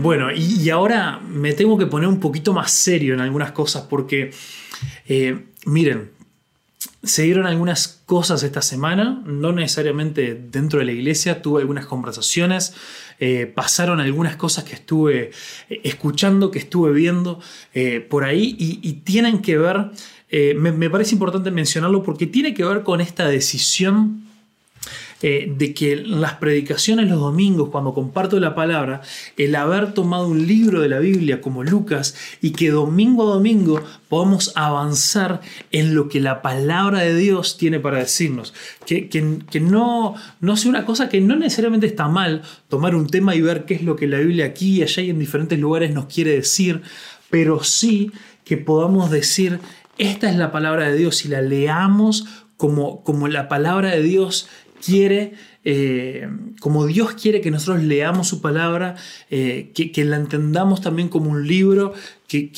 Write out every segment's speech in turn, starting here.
Bueno, y, ahora me tengo que poner un poquito más serio en algunas cosas porque, eh, miren, se dieron algunas cosas esta semana, no necesariamente dentro de la iglesia, tuve algunas conversaciones, eh, pasaron algunas cosas que estuve eh, escuchando, que estuve viendo por ahí y, tienen que ver, me, me parece importante mencionarlo porque tiene que ver con esta decisión eh, de que las predicaciones los domingos, cuando comparto la palabra, el haber tomado un libro de la Biblia como Lucas y que domingo a domingo podamos avanzar en lo que la palabra de Dios tiene para decirnos. Que, que, no, no sea una cosa que no necesariamente está mal tomar un tema y ver qué es lo que la Biblia aquí y allá y en diferentes lugares nos quiere decir, pero sí que podamos decir, esta es la palabra de Dios y la leamos como, como la palabra de Dios quiere, eh, como Dios quiere que nosotros leamos su palabra, eh, que, la entendamos también como un libro, que,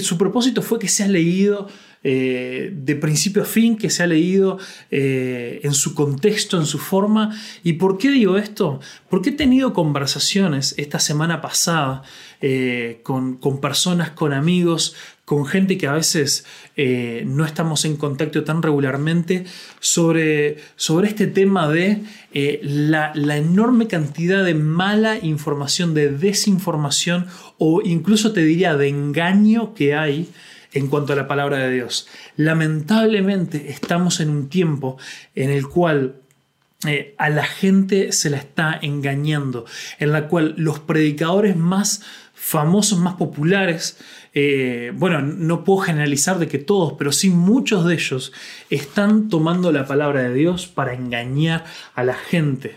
su propósito fue que sea leído eh, de principio a fin, que se ha leído en su contexto, en su forma. ¿Y por qué digo esto? Porque he tenido conversaciones esta semana pasada con, con, personas, con amigos, con gente que a veces eh, no estamos en contacto tan regularmente sobre, sobre este tema de eh, la, enorme cantidad de mala información, de desinformación o incluso te diría de engaño que hay en cuanto a la palabra de Dios. Lamentablemente estamos en un tiempo en el cual eh, a la gente se la está engañando, en la cual los predicadores más famosos, más populares, eh, bueno, no puedo generalizar de que todos, pero sí muchos de ellos están tomando la palabra de Dios para engañar a la gente.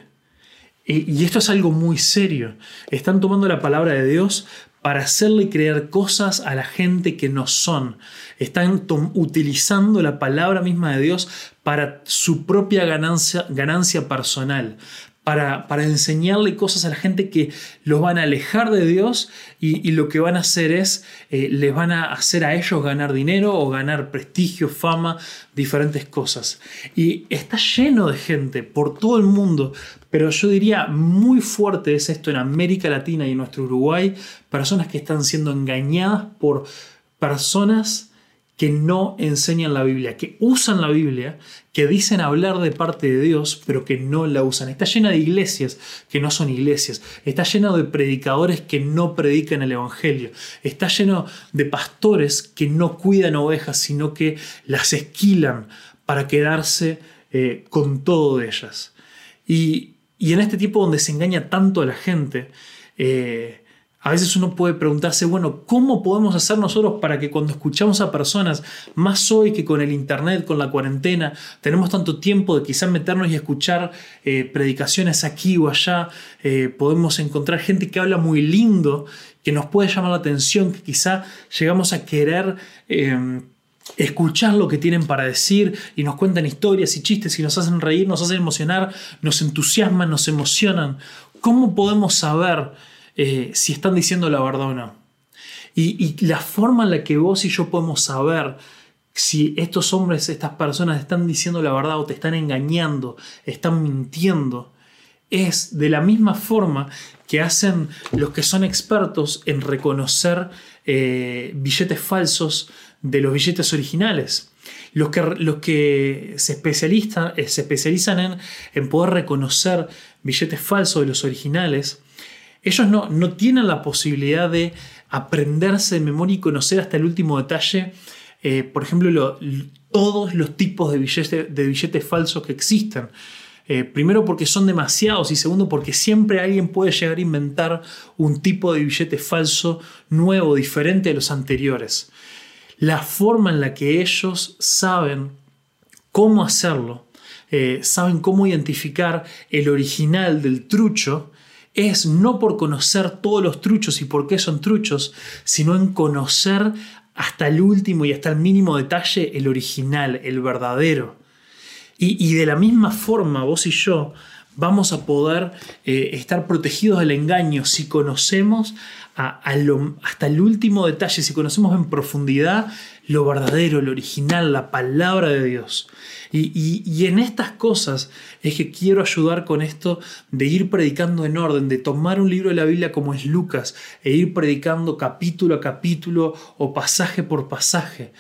Y, esto es algo muy serio. Están tomando la palabra de Dios para hacerle creer cosas a la gente que no son. Están utilizando la palabra misma de Dios para su propia ganancia, ganancia personal, para, enseñarle cosas a la gente que los van a alejar de Dios y, lo que van a hacer es, eh, les van a hacer a ellos ganar dinero o ganar prestigio, fama, diferentes cosas. Y está lleno de gente por todo el mundo, pero yo diría muy fuerte es esto en América Latina y en nuestro Uruguay, personas que están siendo engañadas por personas que no enseñan la Biblia, que usan la Biblia, que dicen hablar de parte de Dios, pero que no la usan. Está llena de iglesias que no son iglesias. Está llena de predicadores que no predican el Evangelio. Está lleno de pastores que no cuidan ovejas, sino que las esquilan para quedarse eh, con todo de ellas. Y, en este tiempo donde se engaña tanto a la gente, eh, a veces uno puede preguntarse, bueno, ¿cómo podemos hacer nosotros para que cuando escuchamos a personas, más hoy que con el Internet, con la cuarentena, tenemos tanto tiempo de quizás meternos y escuchar eh, predicaciones aquí o allá, eh, podemos encontrar gente que habla muy lindo, que nos puede llamar la atención, que quizá llegamos a querer... Em, escuchar lo que tienen para decir y nos cuentan historias y chistes y nos hacen reír, nos hacen emocionar, nos entusiasman, nos emocionan. ¿Cómo podemos saber eh, si están diciendo la verdad o no. Y, la forma en la que vos y yo podemos saber si estos hombres, estas personas están diciendo la verdad o te están engañando, están mintiendo, es de la misma forma que hacen los que son expertos en reconocer eh, billetes falsos de los billetes originales. Los que, los que se, especializan, eh, se especializan en, en poder reconocer billetes falsos de los originales ellos no, no tienen la posibilidad de aprenderse de memoria y conocer hasta el último detalle, eh, por ejemplo, todos los tipos de billetes, de billetes falsos que existen. Eh, primero porque son demasiados y segundo porque siempre alguien puede llegar a inventar un tipo de billete falso nuevo, diferente a los anteriores. La forma en la que ellos saben cómo hacerlo, eh, saben cómo identificar el original del trucho, es no por conocer todos los truchos y por qué son truchos, sino en conocer hasta el último y hasta el mínimo detalle el original, el verdadero. Y, de la misma forma, vos y yo vamos a poder eh, estar protegidos del engaño si conocemos hasta el último detalle, si conocemos en profundidad lo verdadero, lo original, la palabra de Dios. Y, en estas cosas es que quiero ayudar con esto de ir predicando en orden, de tomar un libro de la Biblia como es Lucas e ir predicando capítulo a capítulo o pasaje por pasaje.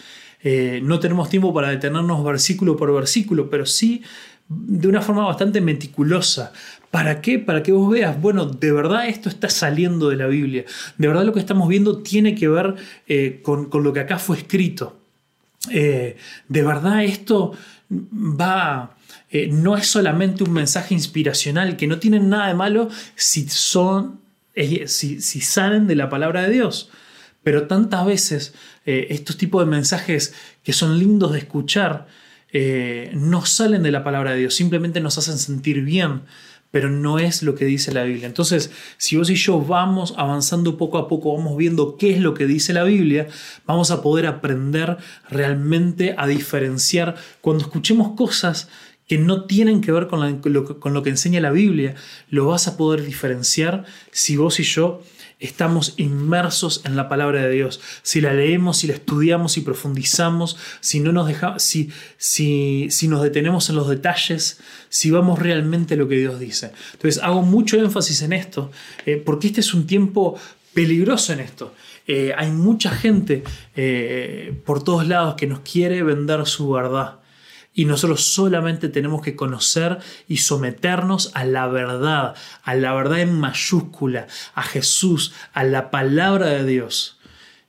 Eh, no tenemos tiempo para detenernos versículo por versículo, pero sí de una forma bastante meticulosa. ¿Para qué? Para que vos veas, bueno, de verdad esto está saliendo de la Biblia. De verdad lo que estamos viendo tiene que ver eh, con, lo que acá fue escrito. Eh, de verdad esto va... Eh, no es solamente un mensaje inspiracional, que no tiene nada de malo si son, si, si salen de la palabra de Dios. Pero tantas veces estos tipos de mensajes que son lindos de escuchar, eh, no salen de la palabra de Dios, simplemente nos hacen sentir bien, pero no es lo que dice la Biblia. Entonces, si vos y yo vamos avanzando poco a poco, vamos viendo qué es lo que dice la Biblia, vamos a poder aprender realmente a diferenciar cuando escuchemos cosas que no tienen que ver con, con lo que enseña la Biblia, lo vas a poder diferenciar si vos y yo estamos inmersos en la palabra de Dios. Si la leemos, si la estudiamos, si profundizamos, si no nos dejamos, si, si, si nos detenemos en los detalles, si vamos realmente a lo que Dios dice. Entonces hago mucho énfasis en esto, eh, porque este es un tiempo peligroso en esto. Eh, hay mucha gente eh, por todos lados que nos quiere vender su verdad. Y nosotros solamente tenemos que conocer y someternos a la verdad, a la verdad en mayúscula, a Jesús, a la palabra de Dios,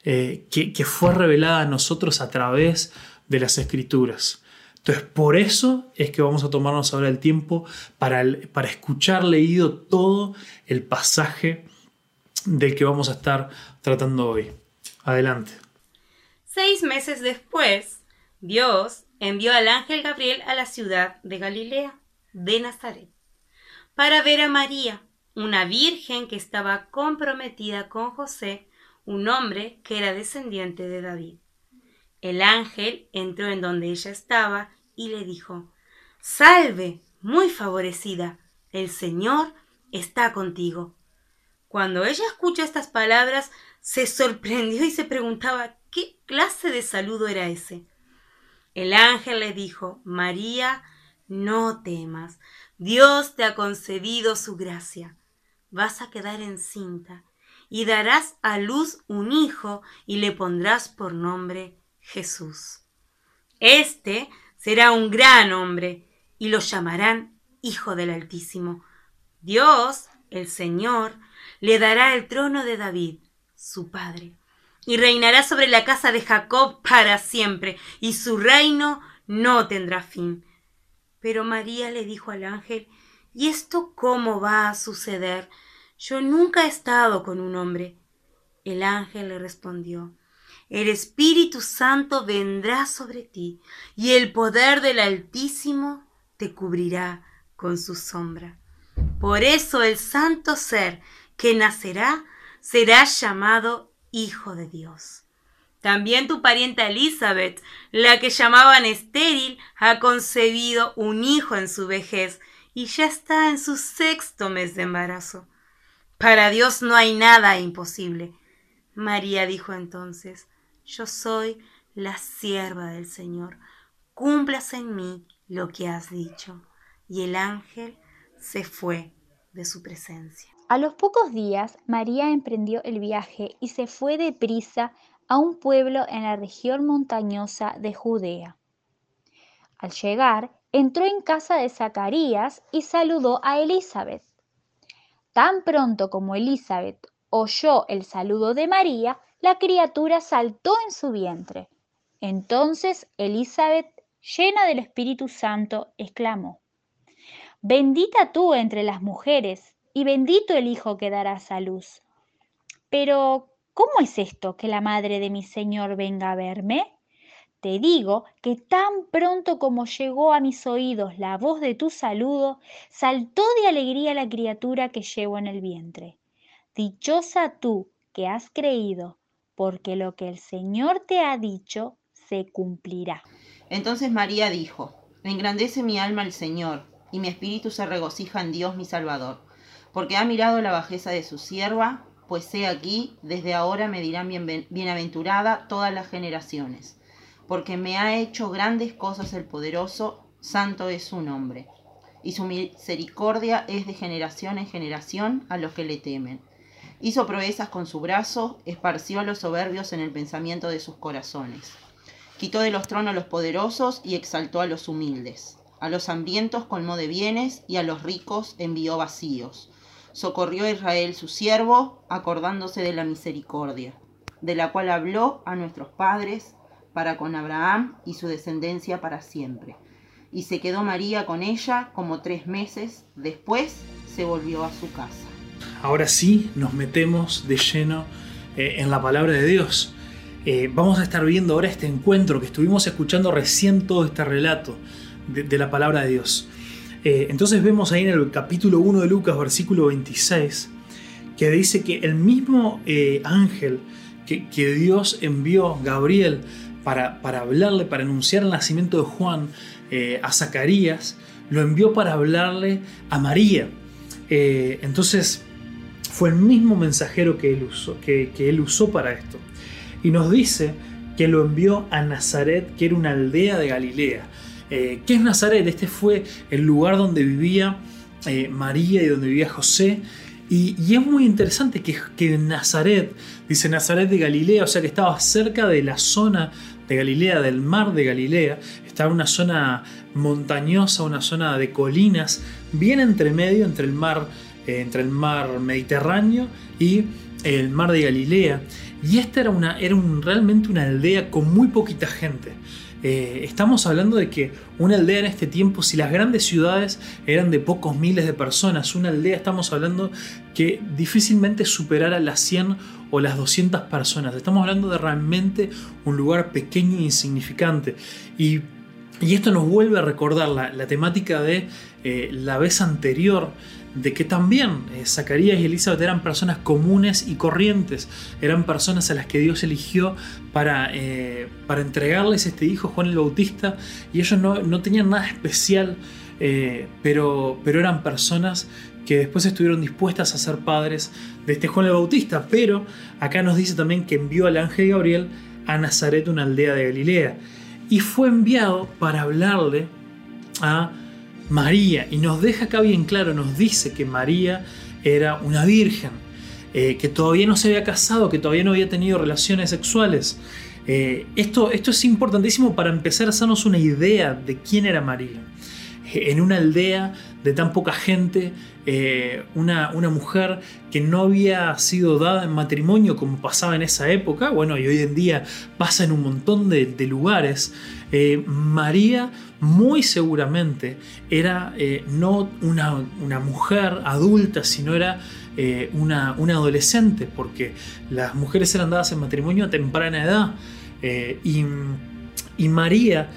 eh, que, fue revelada a nosotros a través de las escrituras. Entonces, por eso es que vamos a tomarnos ahora el tiempo para, para escuchar leído todo el pasaje del que vamos a estar tratando hoy. Adelante. Seis meses después, Dios envió al ángel Gabriel a la ciudad de Galilea, de Nazaret, para ver a María, una virgen que estaba comprometida con José, un hombre que era descendiente de David. El ángel entró en donde ella estaba y le dijo, Salve, muy favorecida, el Señor está contigo. Cuando ella escuchó estas palabras, se sorprendió y se preguntaba qué clase de saludo era ese. El ángel le dijo, María, no temas, Dios te ha concedido su gracia. Vas a quedar encinta y darás a luz un hijo y le pondrás por nombre Jesús. Este será un gran hombre y lo llamarán Hijo del Altísimo. Dios, el Señor, le dará el trono de David, su padre y reinará sobre la casa de Jacob para siempre, y su reino no tendrá fin. Pero María le dijo al ángel, ¿Y esto cómo va a suceder? Yo nunca he estado con un hombre. El ángel le respondió, El Espíritu Santo vendrá sobre ti, y el poder del Altísimo te cubrirá con su sombra. Por eso el santo ser que nacerá será llamado Hijo de Dios. También tu parienta Elizabeth, la que llamaban estéril, ha concebido un hijo en su vejez y ya está en su sexto mes de embarazo. Para Dios no hay nada imposible. María dijo entonces, Yo soy la sierva del Señor, cumplas en mí lo que has dicho. Y el ángel se fue de su presencia. A los pocos días, María emprendió el viaje y se fue deprisa a un pueblo en la región montañosa de Judea. Al llegar, entró en casa de Zacarías y saludó a Elizabeth. Tan pronto como Elizabeth oyó el saludo de María, la criatura saltó en su vientre. Entonces Elizabeth, llena del Espíritu Santo, exclamó, Bendita tú entre las mujeres y bendito el Hijo que darás a luz. Pero, ¿cómo es esto que la madre de mi Señor venga a verme? Te digo que tan pronto como llegó a mis oídos la voz de tu saludo, saltó de alegría la criatura que llevo en el vientre. Dichosa tú que has creído, porque lo que el Señor te ha dicho se cumplirá. Entonces María dijo, Engrandece mi alma al Señor y mi espíritu se regocija en Dios mi Salvador, porque ha mirado la bajeza de su sierva, pues he aquí, desde ahora me dirán bienaventurada todas las generaciones, porque me ha hecho grandes cosas el poderoso, santo es su nombre, y su misericordia es de generación en generación a los que le temen. Hizo proezas con su brazo, esparció a los soberbios en el pensamiento de sus corazones. Quitó de los tronos a los poderosos y exaltó a los humildes. A los hambrientos colmó de bienes y a los ricos envió vacíos. Socorrió a Israel su siervo, acordándose de la misericordia, de la cual habló a nuestros padres para con Abraham y su descendencia para siempre. Y se quedó María con ella como tres meses, después se volvió a su casa. Ahora sí nos metemos de lleno eh, en la palabra de Dios. Eh, vamos a estar viendo ahora este encuentro que estuvimos escuchando recién todo este relato de, la palabra de Dios. Eh, entonces vemos ahí en el capítulo 1 de Lucas, versículo 26, que dice que el mismo ángel que, Dios envió, Gabriel, para, para, hablarle, para anunciar el nacimiento de Juan a Zacarías, lo envió para hablarle a María. entonces, fue el mismo mensajero que él usó, que, él usó para esto. Y nos dice que lo envió a Nazaret, que era una aldea de Galilea. Eh, ¿Qué es Nazaret? Este fue el lugar donde vivía eh, María y donde vivía José. Y, es muy interesante que, que, Nazaret, dice Nazaret de Galilea, o sea que estaba cerca de la zona de Galilea, del mar de Galilea, estaba una zona montañosa, una zona de colinas, bien entre medio entre el mar eh, entre el mar Mediterráneo y el mar de Galilea. Y esta era, una, era realmente una aldea con muy poquita gente. Eh, estamos hablando de que una aldea en este tiempo, si las grandes ciudades eran de pocos miles de personas, una aldea estamos hablando que difícilmente superara las 100 o las 200 personas. Estamos hablando de realmente un lugar pequeño e insignificante. Y, esto nos vuelve a recordar la, temática de eh, la vez anterior de que también eh, Zacarías y Elizabeth eran personas comunes y corrientes, eran personas a las que Dios eligió para, eh, para entregarles este hijo, Juan el Bautista, y ellos no, tenían nada especial, eh, pero, pero eran personas que después estuvieron dispuestas a ser padres de este Juan el Bautista, pero acá nos dice también que envió al ángel Gabriel a Nazaret, una aldea de Galilea, y fue enviado para hablarle a María, y nos deja acá bien claro, nos dice que María era una virgen, eh, que todavía no se había casado, que todavía no había tenido relaciones sexuales. Eh, esto, esto es importantísimo para empezar a hacernos una idea de quién era María. En una aldea de tan poca gente, una, una, mujer que no había sido dada en matrimonio como pasaba en esa época, bueno, y hoy en día pasa en un montón de, lugares, María muy seguramente era eh, no una, mujer adulta, sino era eh, una, adolescente, porque las mujeres eran dadas en matrimonio a temprana edad. Eh, y, María,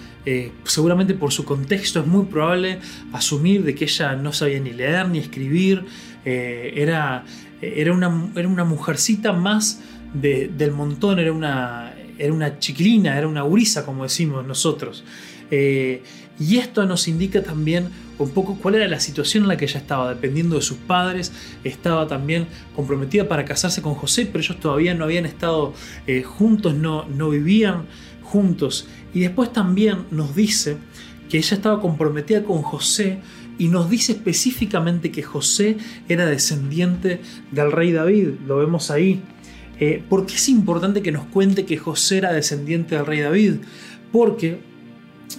seguramente por su contexto, es muy probable asumir de que ella no sabía ni leer ni escribir, era, era, una, era una mujercita más del montón, era una, era una chiquilina, era una gurisa, como decimos nosotros. Eh, y esto nos indica también un poco cuál era la situación en la que ella estaba, dependiendo de sus padres, estaba también comprometida para casarse con José, pero ellos todavía no habían estado eh, juntos, no, no vivían juntos. Y después también nos dice que ella estaba comprometida con José y nos dice específicamente que José era descendiente del rey David, lo vemos ahí. Eh, ¿Por qué es importante que nos cuente que José era descendiente del rey David? Porque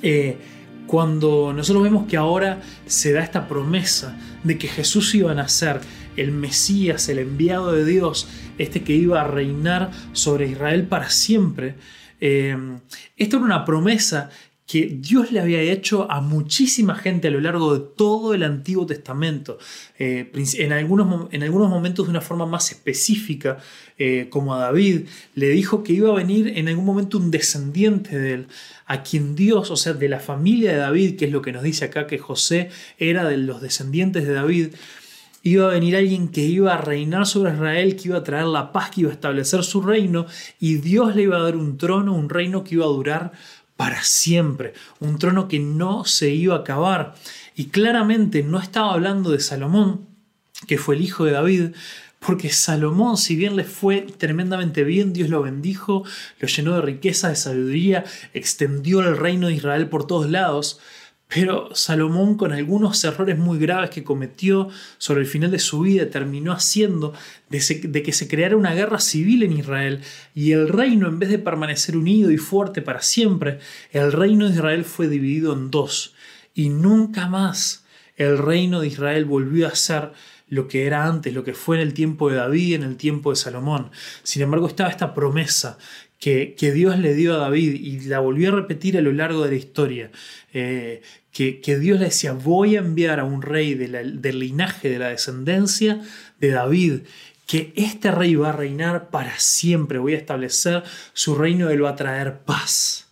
eh, cuando nosotros vemos que ahora se da esta promesa de que Jesús iba a nacer, el Mesías, el enviado de Dios, este que iba a reinar sobre Israel para siempre, eh, esto era una promesa que Dios le había hecho a muchísima gente a lo largo de todo el Antiguo Testamento, eh, en, algunos, en, algunos, momentos de una forma más específica, eh, como a David, le dijo que iba a venir en algún momento un descendiente de él, a quien Dios, o sea, de la familia de David, que es lo que nos dice acá que José era de los descendientes de David, iba a venir alguien que iba a reinar sobre Israel, que iba a traer la paz, que iba a establecer su reino, y Dios le iba a dar un trono, un reino que iba a durar para siempre, un trono que no se iba a acabar. Y claramente no estaba hablando de Salomón, que fue el hijo de David, porque Salomón, si bien le fue tremendamente bien, Dios lo bendijo, lo llenó de riqueza, de sabiduría, extendió el reino de Israel por todos lados, pero Salomón, con algunos errores muy graves que cometió sobre el final de su vida, terminó haciendo de, que se creara una guerra civil en Israel y el reino, en vez de permanecer unido y fuerte para siempre, el reino de Israel fue dividido en dos. Y nunca más el reino de Israel volvió a ser lo que era antes, lo que fue en el tiempo de David, en el tiempo de Salomón. Sin embargo, estaba esta promesa que, Dios le dio a David y la volvió a repetir a lo largo de la historia. Eh, que, Dios le decía, voy a enviar a un rey del linaje, de la descendencia de David, que este rey va a reinar para siempre, voy a establecer su reino él va a traer paz.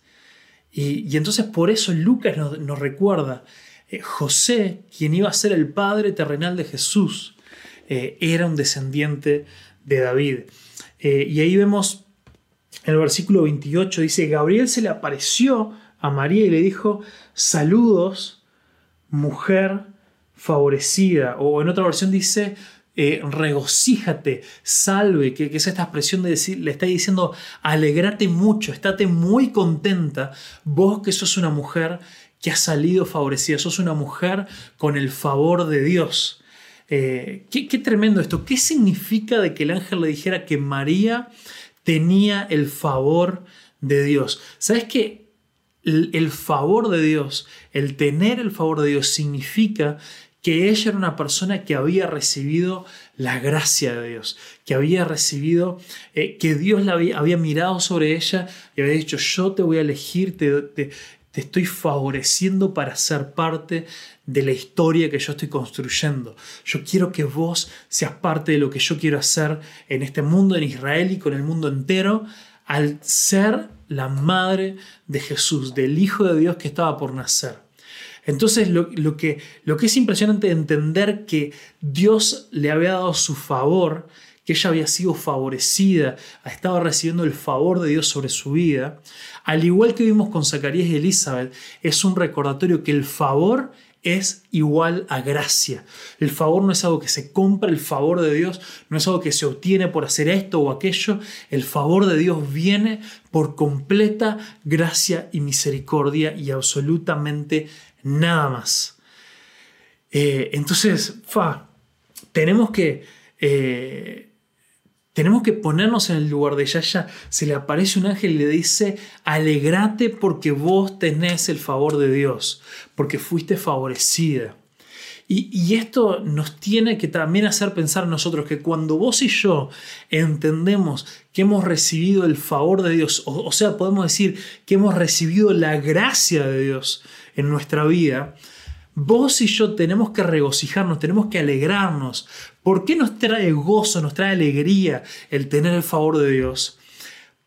Y, entonces por eso Lucas nos, recuerda, eh, José, quien iba a ser el padre terrenal de Jesús, eh, era un descendiente de David. y ahí vemos en el versículo 28 dice, Gabriel se le apareció a María y le dijo, saludos, mujer favorecida. O en otra versión dice, eh, regocíjate, salve, que, es esta expresión de decir, le está diciendo, alegrate mucho, estate muy contenta, vos que sos una mujer que ha salido favorecida, sos una mujer con el favor de Dios. Eh, qué, qué tremendo esto, ¿qué significa de que el ángel le dijera que María tenía el favor de Dios. ¿Sabes qué? El, favor de Dios, el tener el favor de Dios significa que ella era una persona que había recibido la gracia de Dios, que había recibido, eh, que Dios la había, mirado sobre ella y había dicho, yo te voy a elegir, te, te estoy favoreciendo para ser parte de la historia que yo estoy construyendo. Yo quiero que vos seas parte de lo que yo quiero hacer en este mundo, en Israel y con el mundo entero, al ser la madre de Jesús, del Hijo de Dios que estaba por nacer. Entonces lo, que, lo que es impresionante entender que Dios le había dado su favor, que ella había sido favorecida, estaba recibiendo el favor de Dios sobre su vida, al igual que vimos con Zacarías y Elizabeth, es un recordatorio que el favor es igual a gracia. El favor no es algo que se compra, el favor de Dios no es algo que se obtiene por hacer esto o aquello. El favor de Dios viene por completa gracia y misericordia y absolutamente nada más. Eh, entonces, tenemos que eh, tenemos que ponernos en el lugar de ella. Se le aparece un ángel y le dice, alegrate porque vos tenés el favor de Dios, porque fuiste favorecida. Y, esto nos tiene que también hacer pensar nosotros que cuando vos y yo entendemos que hemos recibido el favor de Dios, o sea, podemos decir que hemos recibido la gracia de Dios en nuestra vida, Vos y yo tenemos que regocijarnos, tenemos que alegrarnos. ¿Por qué nos trae gozo, nos trae alegría el tener el favor de Dios?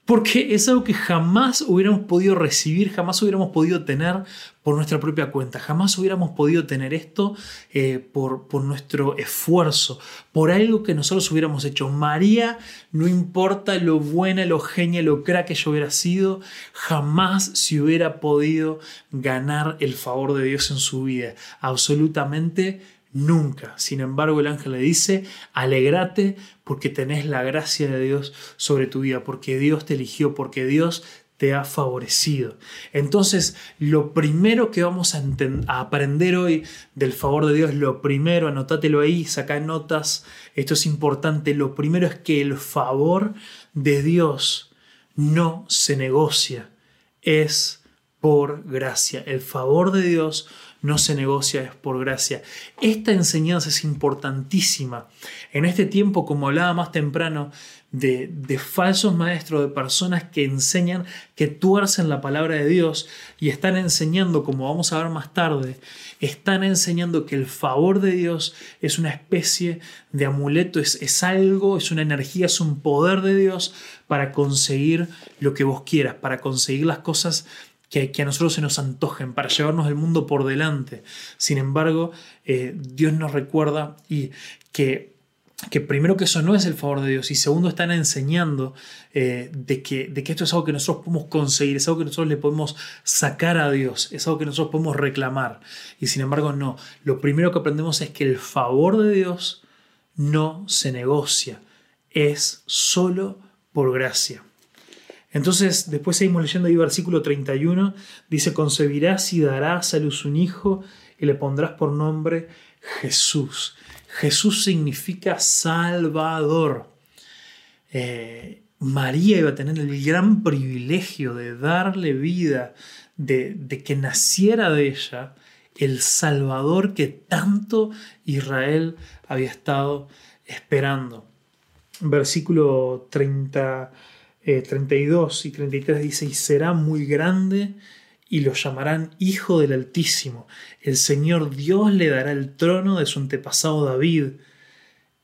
Porque es algo que jamás hubiéramos podido recibir, jamás hubiéramos podido tener por nuestra propia cuenta, jamás hubiéramos podido tener esto eh, por, por nuestro esfuerzo, por algo que nosotros hubiéramos hecho. María, no importa lo buena, lo genia, lo crack que yo hubiera sido, jamás se hubiera podido ganar el favor de Dios en su vida. Absolutamente Nunca. Sin embargo, el ángel le dice, alegrate porque tenés la gracia de Dios sobre tu vida, porque Dios te eligió, porque Dios te ha favorecido. Entonces, lo primero que vamos a, aprender hoy del favor de Dios, lo primero, anótatelo ahí, saca notas, esto es importante, lo primero es que el favor de Dios no se negocia, es por gracia. El favor de Dios no se negocia, es por gracia. Esta enseñanza es importantísima. En este tiempo, como hablaba más temprano, de, de, falsos maestros, de personas que enseñan, que tuercen la palabra de Dios y están enseñando, como vamos a ver más tarde, están enseñando que el favor de Dios es una especie de amuleto, es, es algo, es una energía, es un poder de Dios para conseguir lo que vos quieras, para conseguir las cosas que, a nosotros se nos antojen, para llevarnos el mundo por delante. Sin embargo, eh, Dios nos recuerda y que que primero que eso no es el favor de Dios y segundo están enseñando eh, de, que, de que esto es algo que nosotros podemos conseguir, es algo que nosotros le podemos sacar a Dios, es algo que nosotros podemos reclamar. Y sin embargo no, lo primero que aprendemos es que el favor de Dios no se negocia, es solo por gracia. Entonces, después seguimos leyendo ahí versículo 31, dice, concebirás y darás a luz un hijo y le pondrás por nombre Jesús. Jesús significa Salvador. Eh, María iba a tener el gran privilegio de darle vida, de, de que naciera de ella el Salvador que tanto Israel había estado esperando. Versículo 30, 32 eh, y 33 dice, y será muy grande y lo llamarán Hijo del Altísimo. El Señor Dios le dará el trono de su antepasado David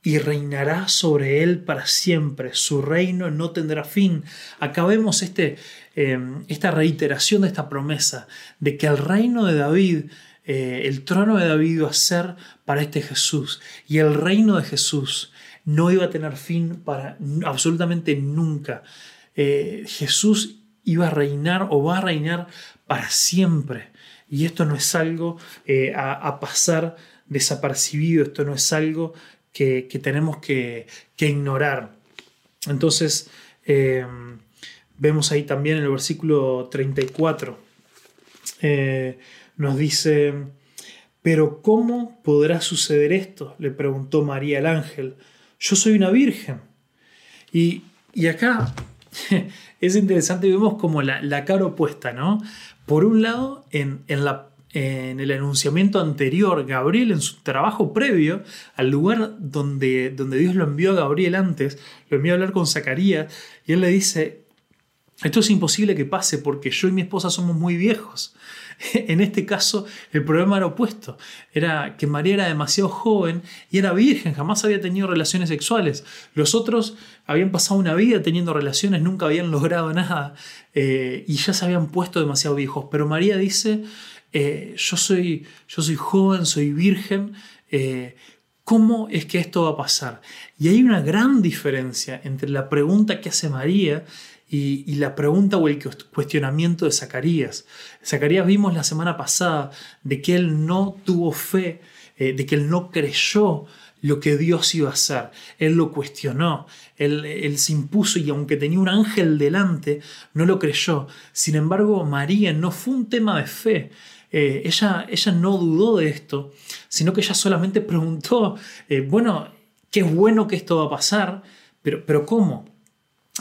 y reinará sobre él para siempre. Su reino no tendrá fin. Acabemos este, eh, esta reiteración de esta promesa de que el reino de David, eh, el trono de David iba a ser para este Jesús y el reino de Jesús no iba a tener fin para absolutamente nunca. Eh, Jesús iba a reinar o va a reinar para siempre. Y esto no es algo eh, a, pasar desapercibido, esto no es algo que, tenemos que, ignorar. Entonces, eh, vemos ahí también en el versículo 34, eh, nos dice, pero ¿cómo podrá suceder esto? Le preguntó María el ángel. Yo soy una virgen. Y, y acá es interesante, vemos como la, la, cara opuesta, ¿no? Por un lado, en, la, en, el enunciamiento anterior, Gabriel en su trabajo previo al lugar donde, donde Dios lo envió a Gabriel antes, lo envió a hablar con Zacarías, y él le dice, esto es imposible que pase porque yo y mi esposa somos muy viejos. En este caso, el problema era opuesto. Era que María era demasiado joven y era virgen, jamás había tenido relaciones sexuales. Los otros habían pasado una vida teniendo relaciones, nunca habían logrado nada eh, y ya se habían puesto demasiado viejos. Pero María dice, eh, yo, soy, yo soy joven, soy virgen. Eh, ¿Cómo es que esto va a pasar? Y hay una gran diferencia entre la pregunta que hace María y, la pregunta o el cuestionamiento de Zacarías. Zacarías vimos la semana pasada de que él no tuvo fe, eh, de que él no creyó lo que Dios iba a hacer. Él lo cuestionó, él, se impuso y aunque tenía un ángel delante, no lo creyó. Sin embargo, María no fue un tema de fe. Eh, ella, ella no dudó de esto, sino que ella solamente preguntó, eh, bueno, qué bueno que esto va a pasar, pero, pero ¿cómo?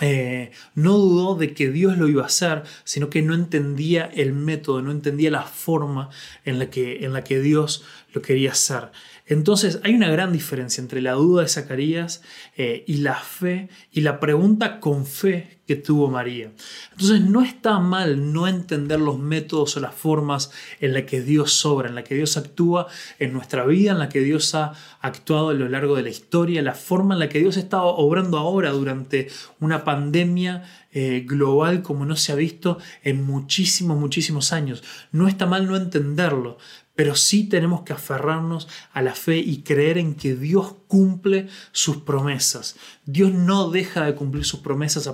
Eh, no dudó de que Dios lo iba a hacer, sino que no entendía el método, no entendía la forma en la que, en la que Dios lo quería hacer. Entonces hay una gran diferencia entre la duda de Zacarías eh, y la fe y la pregunta con fe que tuvo María. Entonces no está mal no entender los métodos o las formas en la que Dios sobra, en la que Dios actúa en nuestra vida, en la que Dios ha actuado a lo largo de la historia, la forma en la que Dios está obrando ahora durante una pandemia eh, global como no se ha visto en muchísimos, muchísimos años. No está mal no entenderlo, pero sí tenemos que aferrarnos a la fe y creer en que Dios cumple sus promesas. Dios no deja de cumplir sus promesas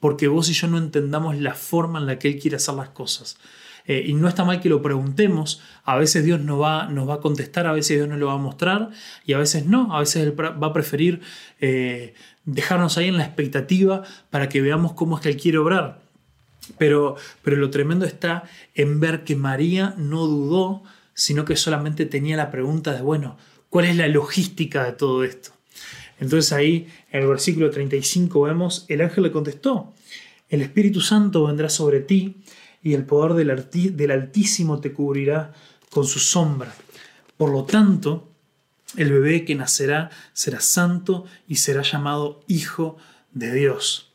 porque vos y yo no entendamos la forma en la que Él quiere hacer las cosas. Eh, y no está mal que lo preguntemos, a veces Dios nos va, va a contestar, a veces Dios nos lo va a mostrar y a veces no, a veces Él va a preferir eh, dejarnos ahí en la expectativa para que veamos cómo es que Él quiere obrar. Pero, pero lo tremendo está en ver que María no dudó sino que solamente tenía la pregunta de, bueno, ¿cuál es la logística de todo esto? Entonces ahí en el versículo 35 vemos, el ángel le contestó, el Espíritu Santo vendrá sobre ti y el poder del, del Altísimo te cubrirá con su sombra. Por lo tanto, el bebé que nacerá será santo y será llamado Hijo de Dios.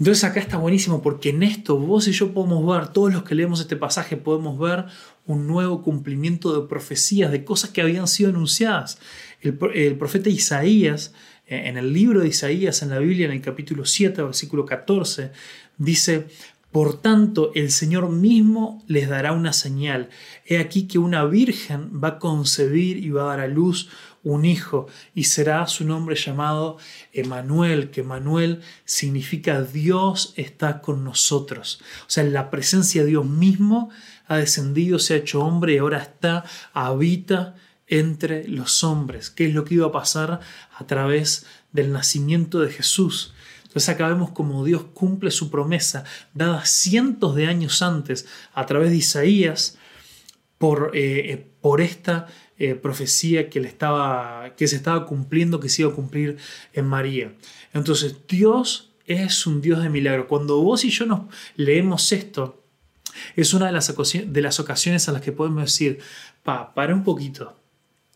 Entonces acá está buenísimo porque en esto vos y yo podemos ver, todos los que leemos este pasaje podemos ver un nuevo cumplimiento de profecías, de cosas que habían sido anunciadas. El, profeta Isaías, eh, en el libro de Isaías, en la Biblia, en el capítulo 7, versículo 14, dice, por tanto, el Señor mismo les dará una señal. He aquí que una virgen va a concebir y va a dar a luz un hijo y será su nombre llamado Emanuel, que Emanuel significa Dios está con nosotros. O sea, la presencia de Dios mismo ha descendido, se ha hecho hombre y ahora está, habita entre los hombres. ¿Qué es lo que iba a pasar a través del nacimiento de Jesús? Entonces acá vemos como Dios cumple su promesa dada cientos de años antes a través de Isaías por, eh, eh, por esta eh, profecía que, le estaba, que se estaba cumpliendo, que se iba a cumplir en María. Entonces Dios es un Dios de milagro. Cuando vos y yo nos leemos esto, es una de las, de las ocasiones a las que podemos decir, pa, para un poquito,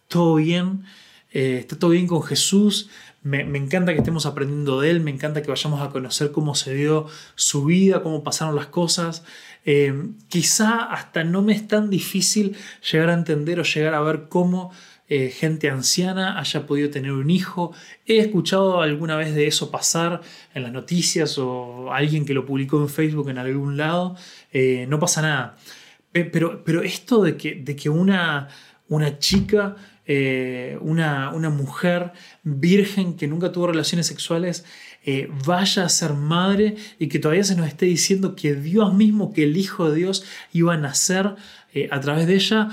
todo bien, está todo bien con Jesús, me, encanta que estemos aprendiendo de él, me encanta que vayamos a conocer cómo se dio su vida, cómo pasaron las cosas. Eh, quizá hasta no me es tan difícil llegar a entender o llegar a ver cómo eh, gente anciana haya podido tener un hijo. He escuchado alguna vez de eso pasar en las noticias o alguien que lo publicó en Facebook en algún lado. Eh, no pasa nada. Pero, pero esto de que, de que una, una chica eh, una, mujer virgen que nunca tuvo relaciones sexuales eh, vaya a ser madre y que todavía se nos esté diciendo que Dios mismo, que el Hijo de Dios iba a nacer eh, a través de ella.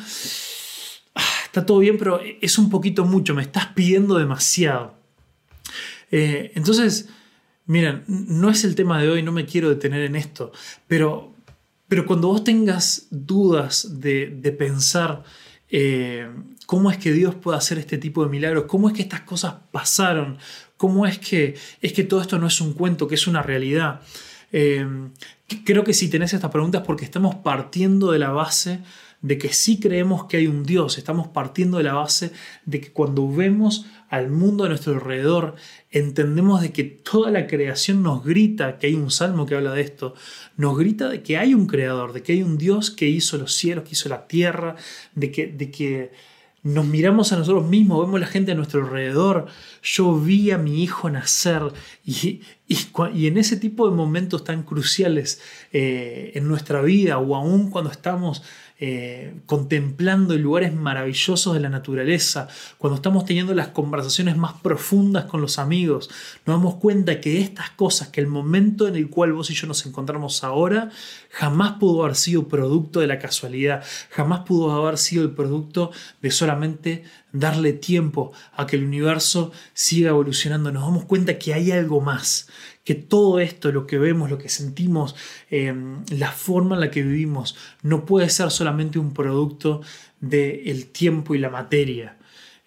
Ah, está todo bien, pero es un poquito mucho, me estás pidiendo demasiado. entonces, miren, no es el tema de hoy, no me quiero detener en esto, pero, pero cuando vos tengas dudas de, de pensar cómo es que Dios puede hacer este tipo de milagros, cómo es que estas cosas pasaron, cómo es que, es que todo esto no es un cuento, que es una realidad. Eh, creo que si tenés estas preguntas porque estamos partiendo de la base de que sí creemos que hay un Dios, estamos partiendo de la base de que cuando vemos al mundo a nuestro alrededor, entendemos de que toda la creación nos grita, que hay un salmo que habla de esto, nos grita de que hay un creador, de que hay un Dios que hizo los cielos, que hizo la tierra, de que, de que nos miramos a nosotros mismos, vemos la gente a nuestro alrededor. Yo vi a mi hijo nacer y, y, en ese tipo de momentos tan cruciales eh, en nuestra vida o aún cuando estamos eh, contemplando lugares maravillosos de la naturaleza, cuando estamos teniendo las conversaciones más profundas con los amigos, nos damos cuenta que estas cosas, que el momento en el cual vos y yo nos encontramos ahora, jamás pudo haber sido producto de la casualidad, jamás pudo haber sido el producto de solamente darle tiempo a que el universo siga evolucionando. Nos damos cuenta que hay algo más, que todo esto, lo que vemos, lo que sentimos, em, la forma en la que vivimos, no puede ser solamente un producto del tiempo y la materia,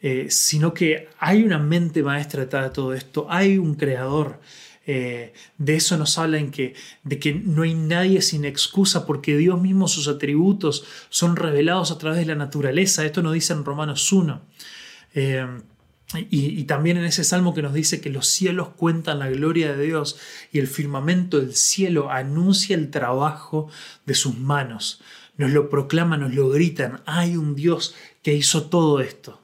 eh, sino que hay una mente maestra detrás de todo esto, hay un creador. Eh, de eso nos habla en que, de que no hay nadie sin excusa porque Dios mismo, sus atributos son revelados a través de la naturaleza. Esto nos dice en Romanos 1. Y, también en ese salmo que nos dice que los cielos cuentan la gloria de Dios y el firmamento del cielo anuncia el trabajo de sus manos. Nos lo proclaman, nos lo gritan. Hay un Dios que hizo todo esto.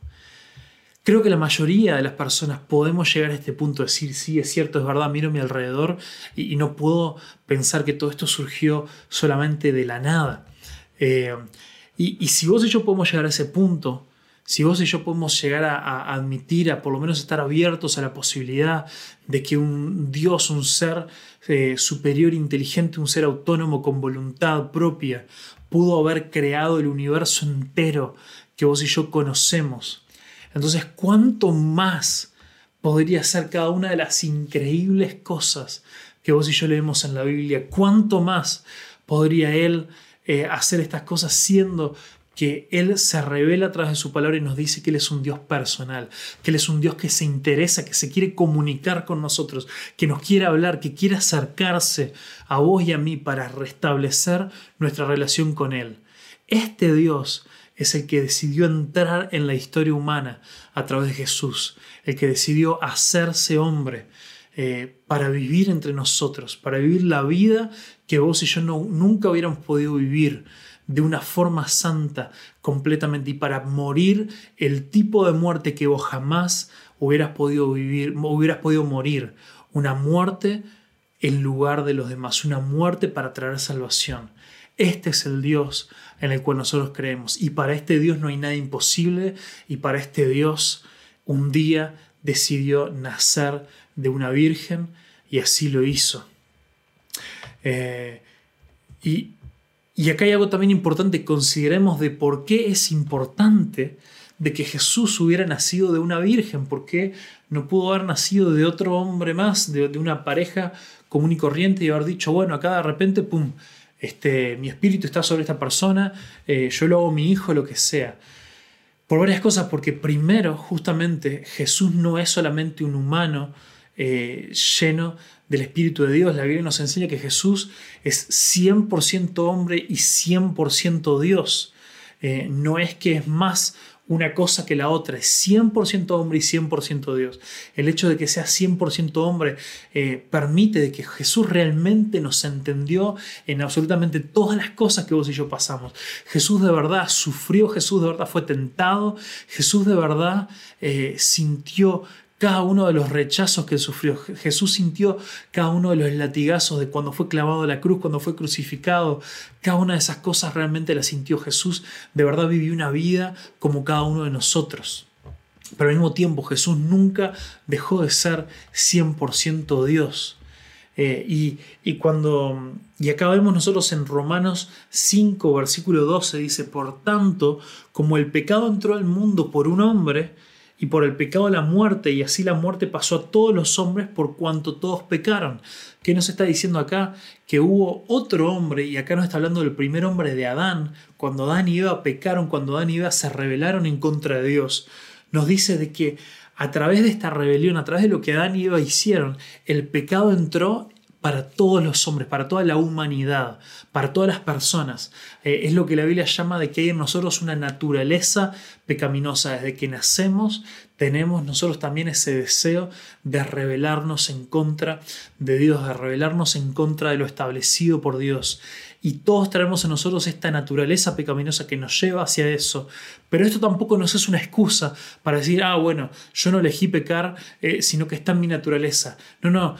Creo que la mayoría de las personas podemos llegar a este punto de decir, sí, es cierto, es verdad, miro a mi alrededor y, no puedo pensar que todo esto surgió solamente de la nada. Eh, y, y si vos y yo podemos llegar a ese punto, si vos y yo podemos llegar a, admitir, a por lo menos estar abiertos a la posibilidad de que un Dios, un ser eh, superior, inteligente, un ser autónomo con voluntad propia, pudo haber creado el universo entero que vos y yo conocemos. Entonces, ¿cuánto más podría ser cada una de las increíbles cosas que vos y yo leemos en la Biblia? ¿Cuánto más podría Él eh, hacer estas cosas siendo que Él se revela a través de su palabra y nos dice que Él es un Dios personal, que Él es un Dios que se interesa, que se quiere comunicar con nosotros, que nos quiere hablar, que quiere acercarse a vos y a mí para restablecer nuestra relación con Él. Este Dios es el que decidió entrar en la historia humana a través de Jesús, el que decidió hacerse hombre eh, para vivir entre nosotros, para vivir la vida que vos y yo no, nunca hubiéramos podido vivir de una forma santa completamente y para morir el tipo de muerte que vos jamás hubieras podido vivir, hubieras podido morir, una muerte en lugar de los demás, una muerte para traer salvación. Este es el Dios en el cual nosotros creemos y para este Dios no hay nada imposible y para este Dios un día decidió nacer de una virgen y así lo hizo. Eh, y, y acá hay algo también importante, consideremos de por qué es importante de que Jesús hubiera nacido de una virgen, por qué no pudo haber nacido de otro hombre más, de, una pareja común y corriente y haber dicho, bueno, acá de repente, pum, este, mi espíritu está sobre esta persona, eh, yo lo hago mi hijo, lo que sea. Por varias cosas, porque primero, justamente, Jesús no es solamente un humano eh, lleno del Espíritu de Dios. La Biblia nos enseña que Jesús es 100% hombre y 100% Dios. Eh, no es que es más una cosa que la otra, es 100% hombre y 100% Dios. El hecho de que sea 100% hombre eh, permite de que Jesús realmente nos entendió en absolutamente todas las cosas que vos y yo pasamos. Jesús de verdad sufrió, Jesús de verdad fue tentado, Jesús de verdad eh, sintió cada uno de los rechazos que sufrió. Jesús sintió cada uno de los latigazos de cuando fue clavado a la cruz, cuando fue crucificado. Cada una de esas cosas realmente las sintió Jesús. De verdad vivió una vida como cada uno de nosotros. Pero al mismo tiempo Jesús nunca dejó de ser 100% Dios. Eh, y, y, cuando, y acá vemos nosotros en Romanos 5, versículo 12, dice, por tanto, como el pecado entró al mundo por un hombre, y por el pecado la muerte, y así la muerte pasó a todos los hombres por cuanto todos pecaron. ¿Qué nos está diciendo acá? Que hubo otro hombre, y acá nos está hablando del primer hombre de Adán, cuando Adán y Eva pecaron, cuando Adán y Eva se rebelaron en contra de Dios. Nos dice de que a través de esta rebelión, a través de lo que Adán y Eva hicieron, el pecado entró para todos los hombres, para toda la humanidad, para todas las personas. Eh, es lo que la Biblia llama de que hay en nosotros una naturaleza pecaminosa. Desde que nacemos tenemos nosotros también ese deseo de rebelarnos en contra de Dios, de rebelarnos en contra de lo establecido por Dios. Y todos traemos en nosotros esta naturaleza pecaminosa que nos lleva hacia eso. Pero esto tampoco nos es una excusa para decir, ah, bueno, yo no elegí pecar, eh, sino que está en mi naturaleza. No, no.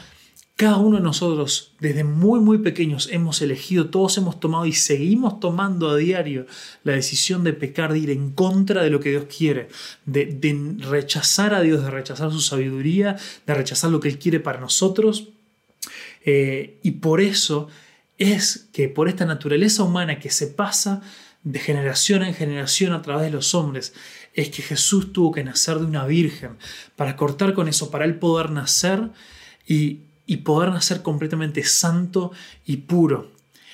Cada uno de nosotros, desde muy, muy pequeños, hemos elegido, todos hemos tomado y seguimos tomando a diario la decisión de pecar, de ir en contra de lo que Dios quiere, de, rechazar a Dios, de rechazar su sabiduría, de rechazar lo que Él quiere para nosotros. Eh, y por eso es que por esta naturaleza humana que se pasa de generación en generación a través de los hombres, es que Jesús tuvo que nacer de una virgen para cortar con eso, para Él poder nacer y y poder nacer completamente santo y puro.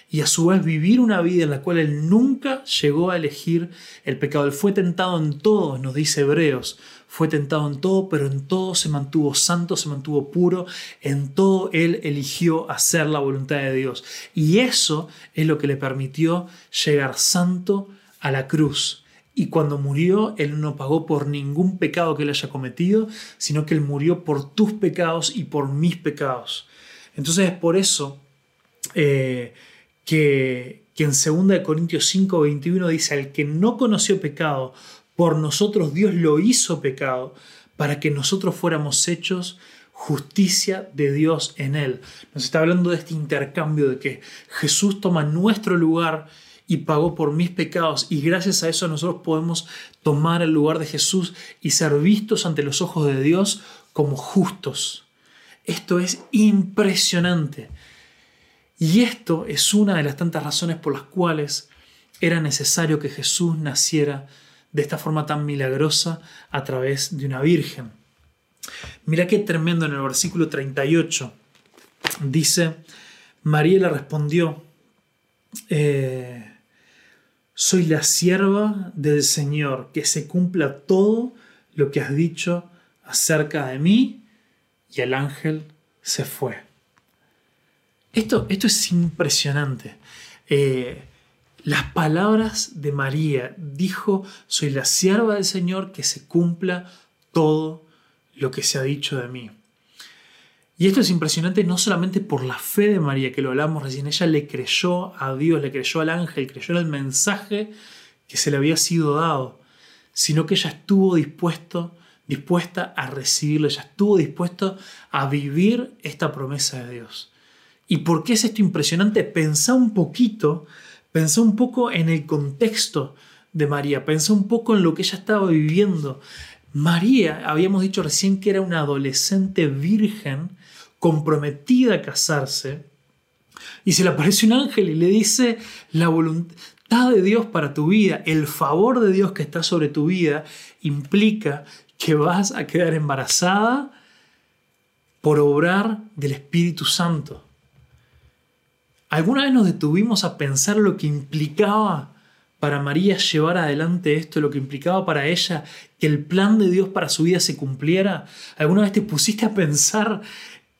Y a su vez vivir una vida en la cual él nunca llegó a elegir el pecado. Él fue tentado en todo, nos dice Hebreos. Fue tentado en todo, pero en todo se mantuvo santo, se mantuvo puro. En todo él eligió hacer la voluntad de Dios. Y eso es lo que le permitió llegar santo a la cruz. Y cuando murió, Él no pagó por ningún pecado que Él haya cometido, sino que Él murió por tus pecados y por mis pecados. Entonces es por eso eh, que, que en 2 Corintios 5, 21 dice, al que no conoció pecado, por nosotros Dios lo hizo pecado, para que nosotros fuéramos hechos justicia de Dios en Él. Nos está hablando de este intercambio, de que Jesús toma nuestro lugar y pagó por mis pecados y gracias a eso nosotros podemos tomar el lugar de Jesús y ser vistos ante los ojos de Dios como justos. Esto es impresionante. Y esto es una de las tantas razones por las cuales era necesario que Jesús naciera de esta forma tan milagrosa a través de una virgen. Mira qué tremendo en el versículo 38. Dice, María le respondió, eh, soy la sierva del Señor, que se cumpla todo lo que has dicho acerca de mí. Y el ángel se fue. Esto, esto es impresionante. Eh, las palabras de María dijo, soy la sierva del Señor, que se cumpla todo lo que se ha dicho de mí. Y esto es impresionante no solamente por la fe de María, que lo hablamos recién, ella le creyó a Dios, le creyó al ángel, creyó en el mensaje que se le había sido dado, sino que ella estuvo dispuesto, dispuesta a recibirlo, ella estuvo dispuesta a vivir esta promesa de Dios. ¿Y por qué es esto impresionante? Pensá un poquito, pensá un poco en el contexto de María, pensá un poco en lo que ella estaba viviendo, María, habíamos dicho recién que era una adolescente virgen comprometida a casarse, y se le aparece un ángel y le dice la voluntad de Dios para tu vida, el favor de Dios que está sobre tu vida, implica que vas a quedar embarazada por obrar del Espíritu Santo. ¿Alguna vez nos detuvimos a pensar lo que implicaba para María llevar adelante esto, lo que implicaba para ella que el plan de Dios para su vida se cumpliera? ¿Alguna vez te pusiste a pensar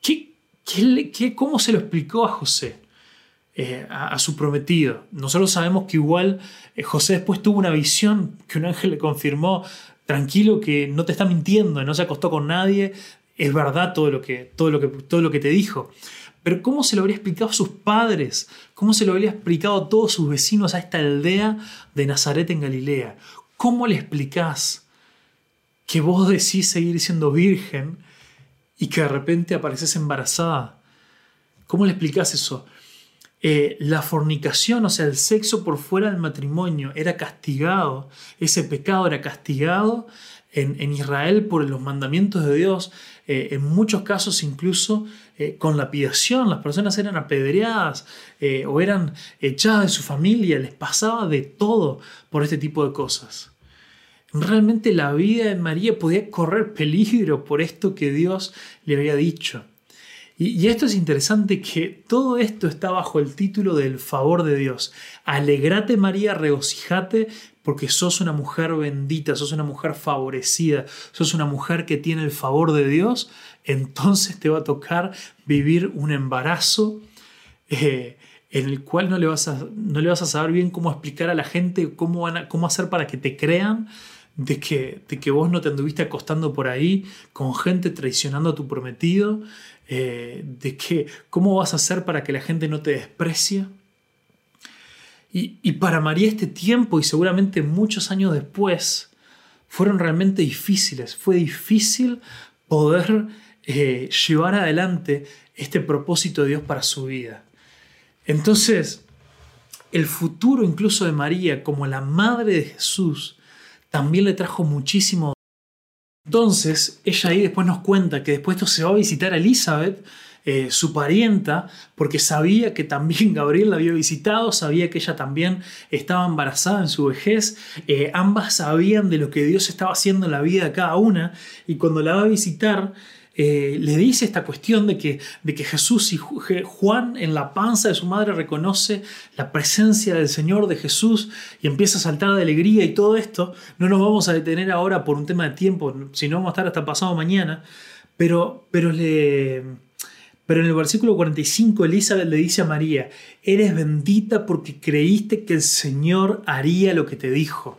qué, cómo se lo explicó a José? Eh, a, su prometido. Nosotros sabemos que igual eh, José después tuvo una visión que un ángel le confirmó, tranquilo que no te está mintiendo, no se acostó con nadie, es verdad todo lo que, todo lo que, todo lo que te dijo. Pero ¿cómo se lo habría explicado a sus padres? ¿Cómo se lo habría explicado a todos sus vecinos a esta aldea de Nazaret en Galilea? ¿Cómo le explicás que vos decís seguir siendo virgen y que de repente apareces embarazada? ¿Cómo le explicás eso? Eh, la fornicación, o sea, el sexo por fuera del matrimonio, era castigado, ese pecado era castigado en, Israel por los mandamientos de Dios, eh, en muchos casos incluso eh, con lapidación, las personas eran apedreadas eh, o eran echadas de su familia, les pasaba de todo por este tipo de cosas. Realmente la vida de María podía correr peligro por esto que Dios le había dicho. Y, esto es interesante que todo esto está bajo el título del favor de Dios. Alegrate María, regocijate porque sos una mujer bendita, sos una mujer favorecida, sos una mujer que tiene el favor de Dios, entonces te va a tocar vivir un embarazo eh, en el cual no le, vas a, no le vas a saber bien cómo explicar a la gente cómo, van cómo hacer para que te crean de que, de que vos no te anduviste acostando por ahí con gente traicionando a tu prometido, eh, de que cómo vas a hacer para que la gente no te desprecie. Y, para María este tiempo y seguramente muchos años después fueron realmente difíciles. Fue difícil poder eh, llevar adelante este propósito de Dios para su vida. Entonces, el futuro incluso de María como la madre de Jesús también le trajo muchísimo. Entonces, ella ahí después nos cuenta que después esto se va a visitar a Elizabeth, eh, su parienta, porque sabía que también Gabriel la había visitado, sabía que ella también estaba embarazada en su vejez, eh, ambas sabían de lo que Dios estaba haciendo en la vida de cada una, y cuando la va a visitar, eh, le dice esta cuestión de que, de que Jesús y Juan en la panza de su madre reconoce la presencia del Señor de Jesús y empieza a saltar de alegría y todo esto. No nos vamos a detener ahora por un tema de tiempo, si no vamos a estar hasta pasado mañana, pero, pero. Pero en el versículo 45 Elizabeth le dice a María, eres bendita porque creíste que el Señor haría lo que te dijo.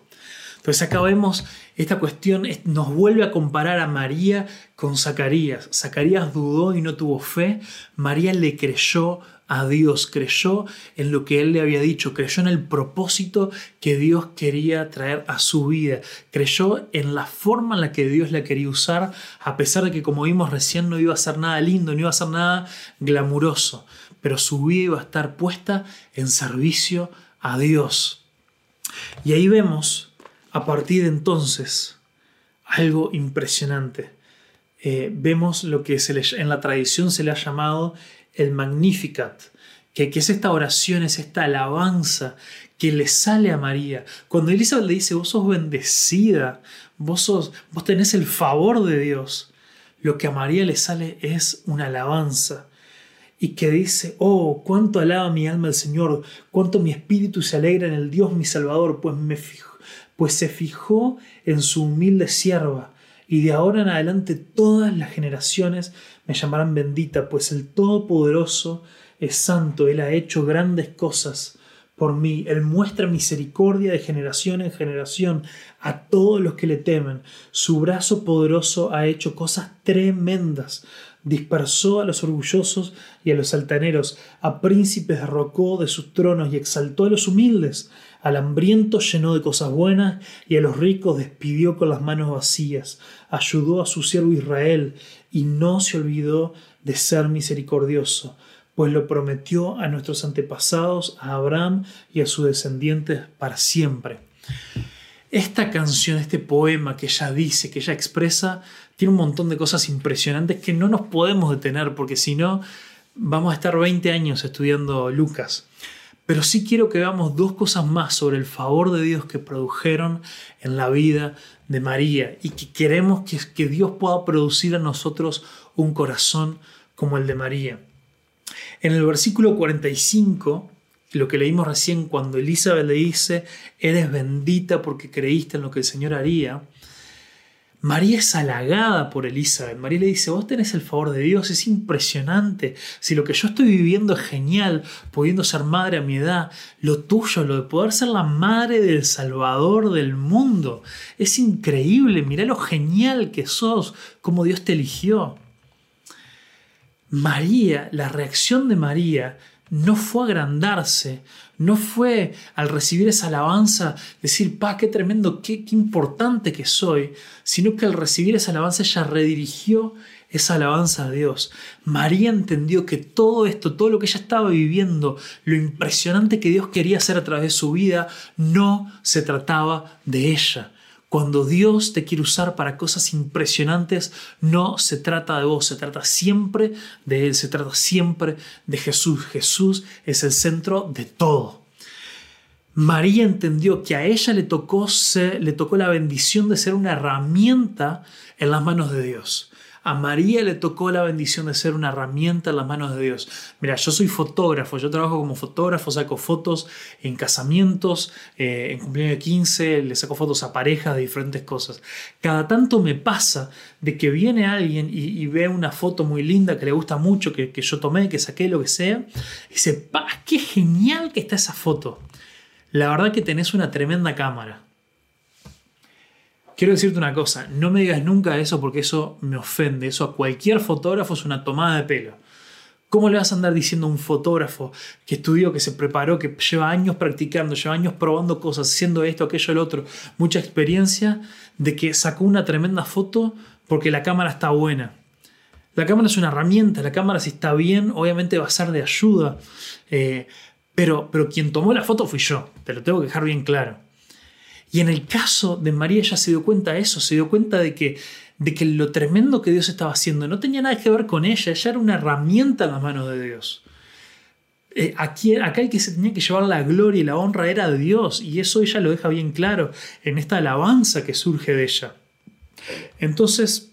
Entonces acá vemos esta cuestión, nos vuelve a comparar a María con Zacarías. Zacarías dudó y no tuvo fe. María le creyó a Dios, creyó en lo que él le había dicho, creyó en el propósito que Dios quería traer a su vida, creyó en la forma en la que Dios la quería usar, a pesar de que como vimos recién no iba a ser nada lindo, no iba a ser nada glamuroso, pero su vida iba a estar puesta en servicio a Dios. Y ahí vemos a partir de entonces, algo impresionante. Eh, vemos lo que se en la tradición se le ha llamado el Magnificat, que, es esta oración, es esta alabanza que le sale a María. Cuando Elizabeth le dice, vos sos bendecida, vos, sos, vos tenés el favor de Dios, lo que a María le sale es una alabanza. Y que dice, oh, cuánto alaba mi alma al Señor, cuánto mi espíritu se alegra en el Dios mi Salvador, pues me fijo pues se fijó en su humilde sierva, y de ahora en adelante todas las generaciones me llamarán bendita, pues el Todopoderoso es santo, Él ha hecho grandes cosas por mí, Él muestra misericordia de generación en generación a todos los que le temen, su brazo poderoso ha hecho cosas tremendas, dispersó a los orgullosos y a los altaneros, a príncipes derrocó de sus tronos y exaltó a los humildes, al hambriento llenó de cosas buenas y a los ricos despidió con las manos vacías. Ayudó a su siervo Israel y no se olvidó de ser misericordioso, pues lo prometió a nuestros antepasados, a Abraham y a sus descendientes para siempre. esta canción, este poema que ella dice, que ella expresa, tiene un montón de cosas impresionantes que no nos podemos detener porque si no vamos a estar 20 años estudiando Lucas. Pero sí quiero que veamos dos cosas más sobre el favor de Dios que produjeron en la vida de María y que queremos que, Dios pueda producir a nosotros un corazón como el de María. En el versículo 45 lo que leímos recién cuando Elizabeth le dice, eres bendita porque creíste en lo que el Señor haría, María es halagada por Elizabeth. María le dice, vos tenés el favor de Dios, es impresionante. Si lo que yo estoy viviendo es genial, pudiendo ser madre a mi edad, lo tuyo, lo de poder ser la madre del Salvador del mundo, es increíble. Mirá lo genial que sos, cómo Dios te eligió. María, la reacción de María no fue agrandarse, no fue al recibir esa alabanza decir, pa, qué tremendo, qué, qué, importante que soy, sino que al recibir esa alabanza ella redirigió esa alabanza a Dios. María entendió que todo esto, todo lo que ella estaba viviendo, lo impresionante que Dios quería hacer a través de su vida, no se trataba de ella, cuando Dios te quiere usar para cosas impresionantes, no se trata de vos, se trata siempre de Él, se trata siempre de Jesús. Jesús es el centro de todo. María entendió que a ella le tocó, le tocó la bendición de ser una herramienta en las manos de Dios. A María le tocó la bendición de ser una herramienta en las manos de Dios. Mira, yo soy fotógrafo, yo trabajo como fotógrafo, saco fotos en casamientos, eh, en cumpleaños de 15, le saco fotos a parejas de diferentes cosas. Cada tanto me pasa de que viene alguien y, ve una foto muy linda que le gusta mucho, que, yo tomé, que saqué, lo que sea, y dice. ¡Qué genial que está esa foto! La verdad que tenés una tremenda cámara. Quiero decirte una cosa, no me digas nunca eso porque eso me ofende, eso a cualquier fotógrafo es una tomada de pelo. ¿Cómo le vas a andar diciendo a un fotógrafo que estudió, que se preparó, que lleva años practicando, lleva años probando cosas, haciendo esto, aquello, el otro, mucha experiencia, de que sacó una tremenda foto porque la cámara está buena? La cámara es una herramienta, la cámara si está bien, obviamente va a ser de ayuda, eh, pero, pero quien tomó la foto fui yo, te lo tengo que dejar bien claro. Y en el caso de María ella se dio cuenta de eso, se dio cuenta de que, de que lo tremendo que Dios estaba haciendo no tenía nada que ver con ella, ella era una herramienta en las manos de Dios. Eh, aquí, acá el que se tenía que llevar la gloria y la honra era Dios, y eso ella lo deja bien claro en esta alabanza que surge de ella. Entonces,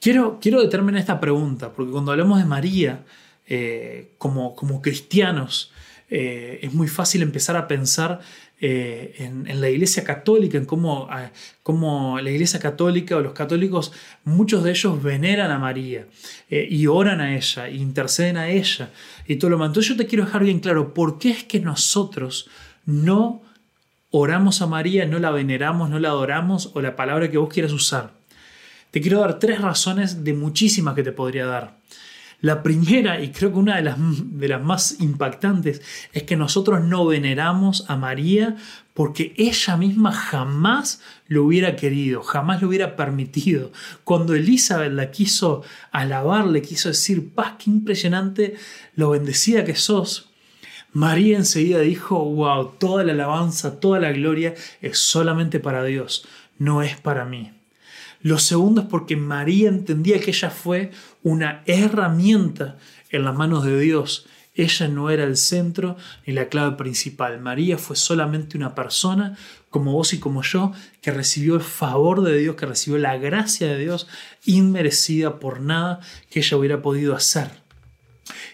quiero, quiero determinar esta pregunta, porque cuando hablamos de María eh, como, como cristianos, eh, es muy fácil empezar a pensar eh, en, la Iglesia Católica, en cómo, la Iglesia Católica o los católicos, muchos de ellos veneran a María eh, y oran a ella, e interceden a ella y todo lo demás. Entonces yo te quiero dejar bien claro, ¿por qué es que nosotros no oramos a María, no la veneramos, no la adoramos o la palabra que vos quieras usar? Te quiero dar tres razones de muchísimas que te podría dar. La primera, y creo que una de las, de las más impactantes, es que nosotros no veneramos a María porque ella misma jamás lo hubiera querido, jamás lo hubiera permitido. Cuando Elizabeth la quiso alabar, le quiso decir, paz, qué impresionante lo bendecida que sos, María enseguida dijo, wow, toda la alabanza, toda la gloria es solamente para Dios, no es para mí. Lo segundo es porque María entendía que ella fue una herramienta en las manos de Dios. Ella no era el centro ni la clave principal. María fue solamente una persona como vos y como yo que recibió el favor de Dios, que recibió la gracia de Dios inmerecida por nada que ella hubiera podido hacer.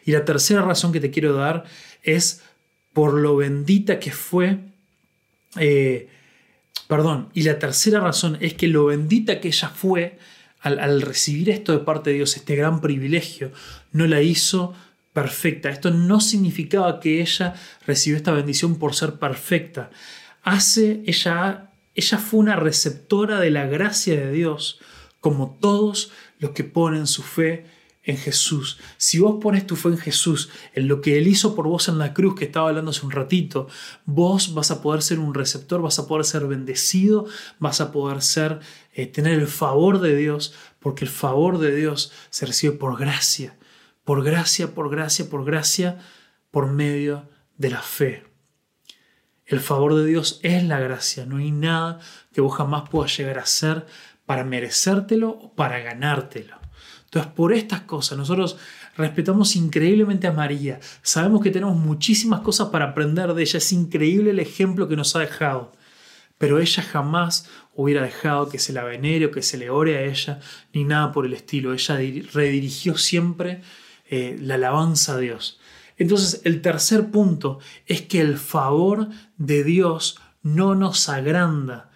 Y la tercera razón que te quiero dar es por lo bendita que fue eh, Perdón, y la tercera razón es que lo bendita que ella fue al, recibir esto de parte de Dios, este gran privilegio, no la hizo perfecta. Esto no significaba que ella recibió esta bendición por ser perfecta. Hace, ella, ella fue una receptora de la gracia de Dios, como todos los que ponen su fe en Jesús. Si vos pones tu fe en Jesús, en lo que Él hizo por vos en la cruz, que estaba hablando hace un ratito, vos vas a poder ser un receptor, vas a poder ser bendecido, vas a poder ser, eh, tener el favor de Dios, porque el favor de Dios se recibe por gracia, por gracia, por gracia, por gracia, por medio de la fe. El favor de Dios es la gracia. No hay nada que vos jamás puedas llegar a hacer para merecértelo o para ganártelo. Entonces, por estas cosas, nosotros respetamos increíblemente a María. Sabemos que tenemos muchísimas cosas para aprender de ella. Es increíble el ejemplo que nos ha dejado. Pero ella jamás hubiera dejado que se la venere o que se le ore a ella, ni nada por el estilo. Ella redirigió siempre eh, la alabanza a Dios. Entonces, el tercer punto es que el favor de Dios no nos agranda,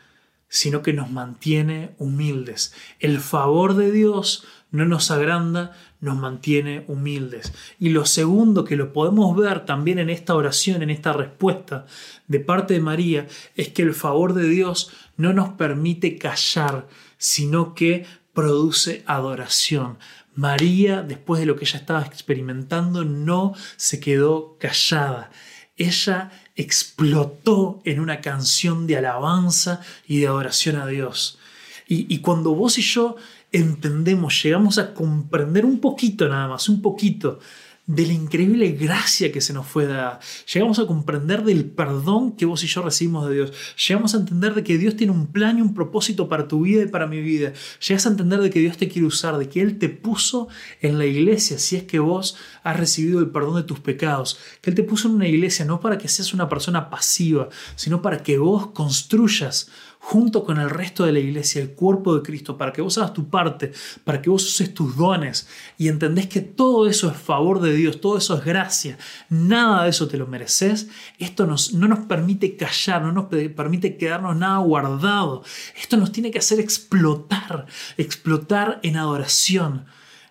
sino que nos mantiene humildes. El favor de Dios no nos agranda, nos mantiene humildes. Y lo segundo que lo podemos ver también en esta oración, en esta respuesta de parte de María, es que el favor de Dios no nos permite callar, sino que produce adoración. María, después de lo que ella estaba experimentando, no se quedó callada. Ella explotó en una canción de alabanza y de adoración a Dios. Y, y cuando vos y yo entendemos, llegamos a comprender un poquito nada más, un poquito de la increíble gracia que se nos fue dada. Llegamos a comprender del perdón que vos y yo recibimos de Dios. Llegamos a entender de que Dios tiene un plan y un propósito para tu vida y para mi vida. Llegas a entender de que Dios te quiere usar, de que Él te puso en la iglesia si es que vos has recibido el perdón de tus pecados. Que Él te puso en una iglesia no para que seas una persona pasiva, sino para que vos construyas junto con el resto de la iglesia, el cuerpo de Cristo, para que vos hagas tu parte, para que vos uses tus dones y entendés que todo eso es favor de Dios, todo eso es gracia, nada de eso te lo mereces, esto nos, no nos permite callar, no nos permite quedarnos nada guardado, esto nos tiene que hacer explotar, explotar en adoración,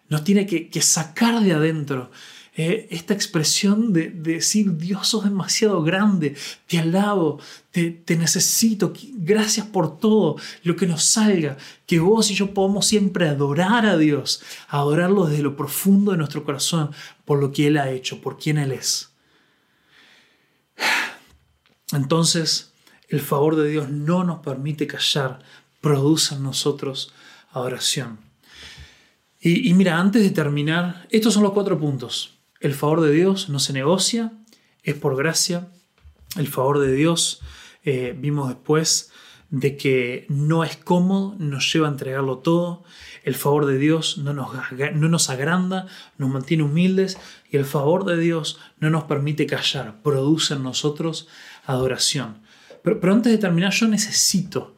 nos tiene que, que sacar de adentro. Eh, esta expresión de, decir, Dios sos demasiado grande, te alabo, te, necesito, gracias por todo, lo que nos salga, que vos y yo podamos siempre adorar a Dios, adorarlo desde lo profundo de nuestro corazón, por lo que Él ha hecho, por quien Él es. Entonces, el favor de Dios no nos permite callar, produce en nosotros adoración. Y, mira, antes de terminar, estos son los cuatro puntos. El favor de Dios no se negocia, es por gracia. El favor de Dios, eh, vimos después, de que no es cómodo, nos lleva a entregarlo todo. El favor de Dios no nos, no nos agranda, nos mantiene humildes y el favor de Dios no nos permite callar, produce en nosotros adoración. Pero, antes de terminar, yo necesito,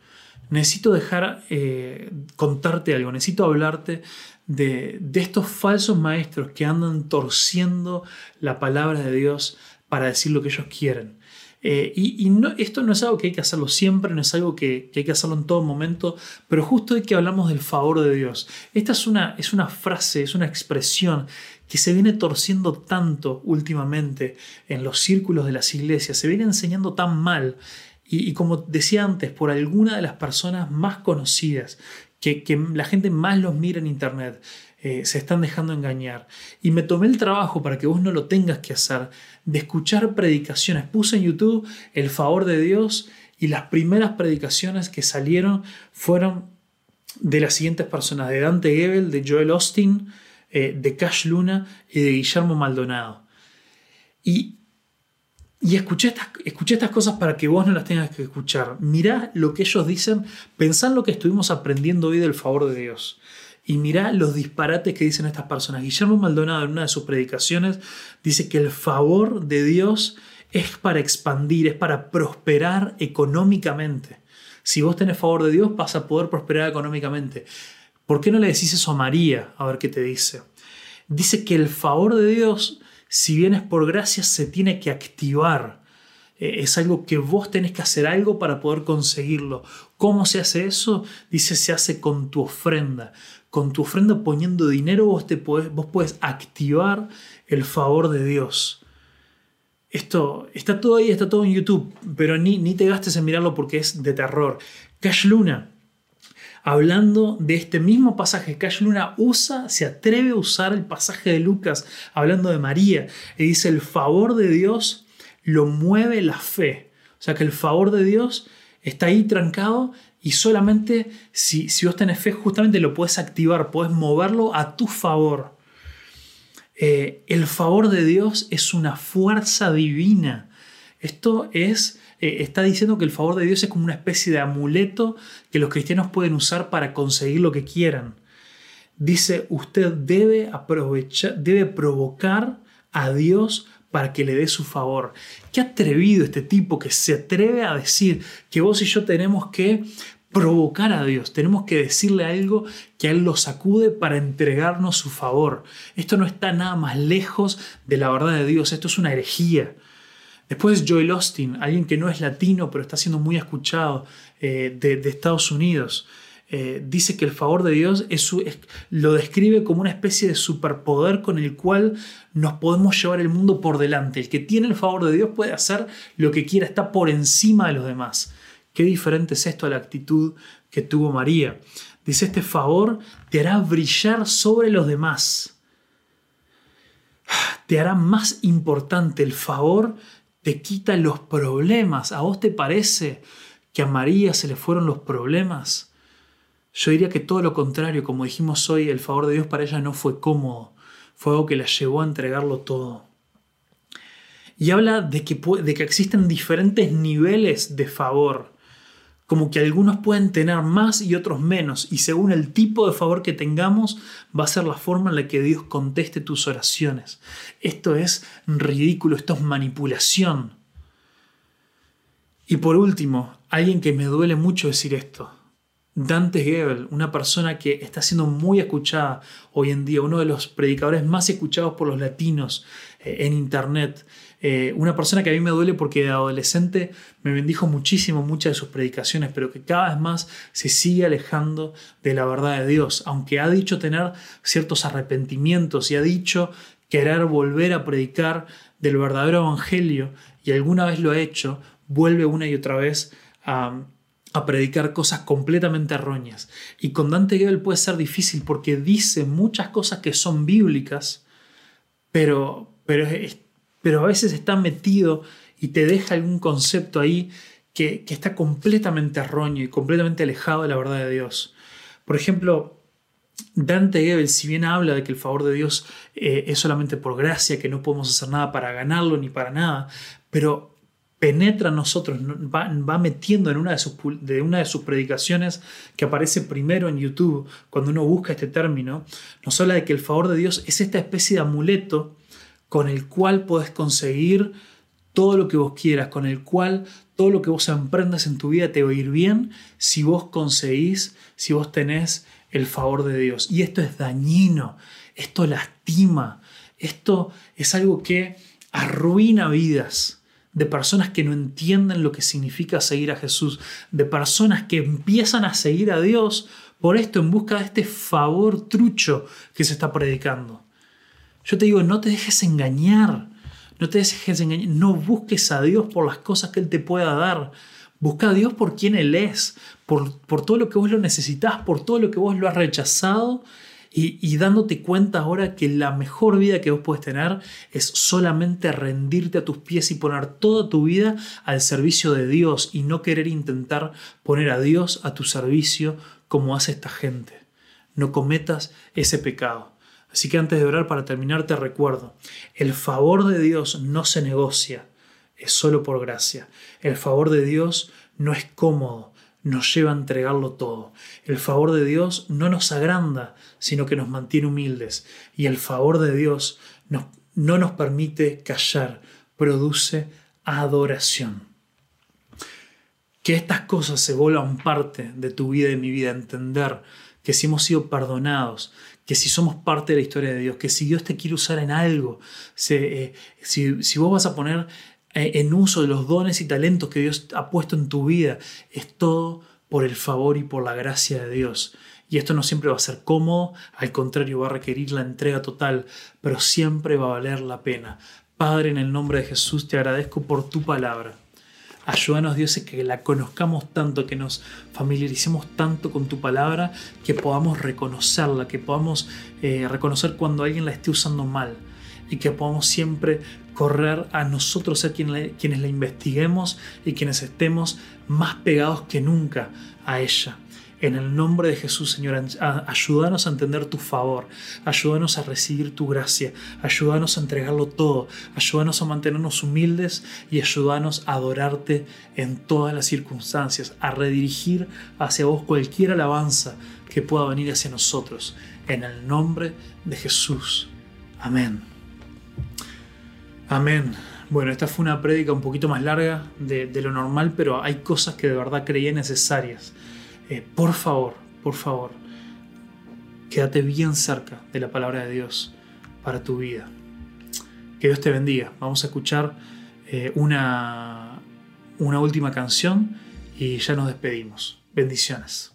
necesito dejar, eh, contarte algo, necesito hablarte de, estos falsos maestros que andan torciendo la palabra de Dios para decir lo que ellos quieren. Eh, y, no, esto no es algo que hay que hacerlo siempre, no es algo que, hay que hacerlo en todo momento, pero justo hoy que hablamos del favor de Dios, esta es una, es una frase, es una expresión que se viene torciendo tanto últimamente en los círculos de las iglesias, se viene enseñando tan mal y, como decía antes, por alguna de las personas más conocidas, que, la gente más los mira en Internet, eh, se están dejando engañar. Y me tomé el trabajo para que vos no lo tengas que hacer, de escuchar predicaciones. Puse en YouTube el favor de Dios y las primeras predicaciones que salieron fueron de las siguientes personas, de Dante Gebel, de Joel Austin, eh, de Cash Luna y de Guillermo Maldonado. Y y escuché estas, escuché estas cosas para que vos no las tengas que escuchar. Mirá lo que ellos dicen, pensá en lo que estuvimos aprendiendo hoy del favor de Dios. Y mirá los disparates que dicen estas personas. Guillermo Maldonado en una de sus predicaciones dice que el favor de Dios es para expandir, es para prosperar económicamente. Si vos tenés favor de Dios vas a poder prosperar económicamente. ¿Por qué no le decís eso a María? A ver qué te dice. Dice que el favor de Dios si bien es por gracia, se tiene que activar. Eh, es algo que vos tenés que hacer algo para poder conseguirlo. ¿Cómo se hace eso? Dice, se hace con tu ofrenda. Con tu ofrenda poniendo dinero vos, te podés, vos puedes activar el favor de Dios. Esto está todo ahí, está todo en YouTube, pero ni, ni te gastes en mirarlo porque es de terror. Cash Luna, hablando de este mismo pasaje. Cash Luna usa, se atreve a usar el pasaje de Lucas hablando de María y dice, el favor de Dios lo mueve la fe. O sea que el favor de Dios está ahí trancado y solamente si, si vos tenés fe justamente lo puedes activar, puedes moverlo a tu favor. Eh, el favor de Dios es una fuerza divina Esto es, eh, está diciendo que el favor de Dios es como una especie de amuleto que los cristianos pueden usar para conseguir lo que quieran. Dice, usted debe debe provocar a Dios para que le dé su favor. Qué atrevido este tipo que se atreve a decir que vos y yo tenemos que provocar a Dios, tenemos que decirle algo que a Él lo sacude para entregarnos su favor. Esto no está nada más lejos de la verdad de Dios, esto es una herejía. Después Joel Austin, alguien que no es latino pero está siendo muy escuchado eh, de, Estados Unidos, eh, dice que el favor de Dios es, lo describe como una especie de superpoder con el cual nos podemos llevar el mundo por delante. El que tiene el favor de Dios puede hacer lo que quiera, está por encima de los demás. Qué diferente es esto a la actitud que tuvo María. Dice, este favor te hará brillar sobre los demás. Te hará más importante. El favor te quita los problemas. ¿A vos te parece que a María se le fueron los problemas? Yo diría que todo lo contrario, como dijimos hoy, el favor de Dios para ella no fue cómodo, fue algo que la llevó a entregarlo todo. Y habla de que, de que existen diferentes niveles de favor como que algunos pueden tener más y otros menos, y según el tipo de favor que tengamos, va a ser la forma en la que Dios conteste tus oraciones. Esto es ridículo, esto es manipulación. Y por último, alguien que me duele mucho decir esto, Dante Gebel, una persona que está siendo muy escuchada hoy en día, uno de los predicadores más escuchados por los latinos eh, en Internet, eh, una persona que a mí me duele porque de adolescente me bendijo muchísimo muchas de sus predicaciones, pero que cada vez más se sigue alejando de la verdad de Dios, aunque ha dicho tener ciertos arrepentimientos y ha dicho querer volver a predicar del verdadero evangelio y alguna vez lo ha hecho, vuelve una y otra vez a, predicar cosas completamente erróneas. Y con Dante Gebel puede ser difícil porque dice muchas cosas que son bíblicas, pero, pero es, pero a veces está metido y te deja algún concepto ahí que, está completamente erróneo y completamente alejado de la verdad de Dios. Por ejemplo, Dante Gebel, si bien habla de que el favor de Dios eh, es solamente por gracia, que no podemos hacer nada para ganarlo ni para nada, pero penetra en nosotros, va, metiendo en una de, sus, de una de sus predicaciones que aparece primero en YouTube, cuando uno busca este término, nos habla de que el favor de Dios es esta especie de amuleto con el cual podés conseguir todo lo que vos quieras, con el cual todo lo que vos emprendas en tu vida te va a ir bien si vos conseguís, si vos tenés el favor de Dios. Y esto es dañino, esto lastima, esto es algo que arruina vidas de personas que no entienden lo que significa seguir a Jesús, de personas que empiezan a seguir a Dios por esto en busca de este favor trucho que se está predicando. Yo te digo, no te dejes engañar. No te dejes engañar. No busques a Dios por las cosas que Él te pueda dar. Busca a Dios por quien Él es, por, por todo lo que vos lo necesitas, por todo lo que vos lo has rechazado y, y, dándote cuenta ahora que la mejor vida que vos puedes tener es solamente rendirte a tus pies y poner toda tu vida al servicio de Dios y no querer intentar poner a Dios a tu servicio como hace esta gente. No cometas ese pecado. Así que antes de orar para terminar te recuerdo, el favor de Dios no se negocia, es solo por gracia. El favor de Dios no es cómodo, nos lleva a entregarlo todo. El favor de Dios no nos agranda, sino que nos mantiene humildes. Y el favor de Dios no nos permite callar, produce adoración. Que estas cosas se vuelvan parte de tu vida y de mi vida, entender que si hemos sido perdonados, que si somos parte de la historia de Dios, que si Dios te quiere usar en algo, eh, si, vos vas a poner eh, en uso de los dones y talentos que Dios ha puesto en tu vida, es todo por el favor y por la gracia de Dios. Y esto no siempre va a ser cómodo, al contrario, va a requerir la entrega total, pero siempre va a valer la pena. Padre, en el nombre de Jesús te agradezco por tu palabra. Ayúdanos Dios que la conozcamos tanto, que nos familiaricemos tanto con tu palabra, que podamos reconocerla, que podamos eh, reconocer cuando alguien la esté usando mal y que podamos siempre correr a nosotros ser quienes la investiguemos y quienes estemos más pegados que nunca a ella. En el nombre de Jesús, Señor, ayúdanos a entender tu favor, ayúdanos a recibir tu gracia, ayúdanos a entregarlo todo, ayúdanos a mantenernos humildes y ayúdanos a adorarte en todas las circunstancias, a redirigir hacia vos cualquier alabanza que pueda venir hacia nosotros. En el nombre de Jesús. Amén. Amén. Bueno, esta fue una prédica un poquito más larga de, lo normal, pero hay cosas que de verdad creía necesarias. Eh, por favor, por favor, quédate bien cerca de la palabra de Dios para tu vida. Que Dios te bendiga. Vamos a escuchar eh, una, una última canción y ya nos despedimos. Bendiciones.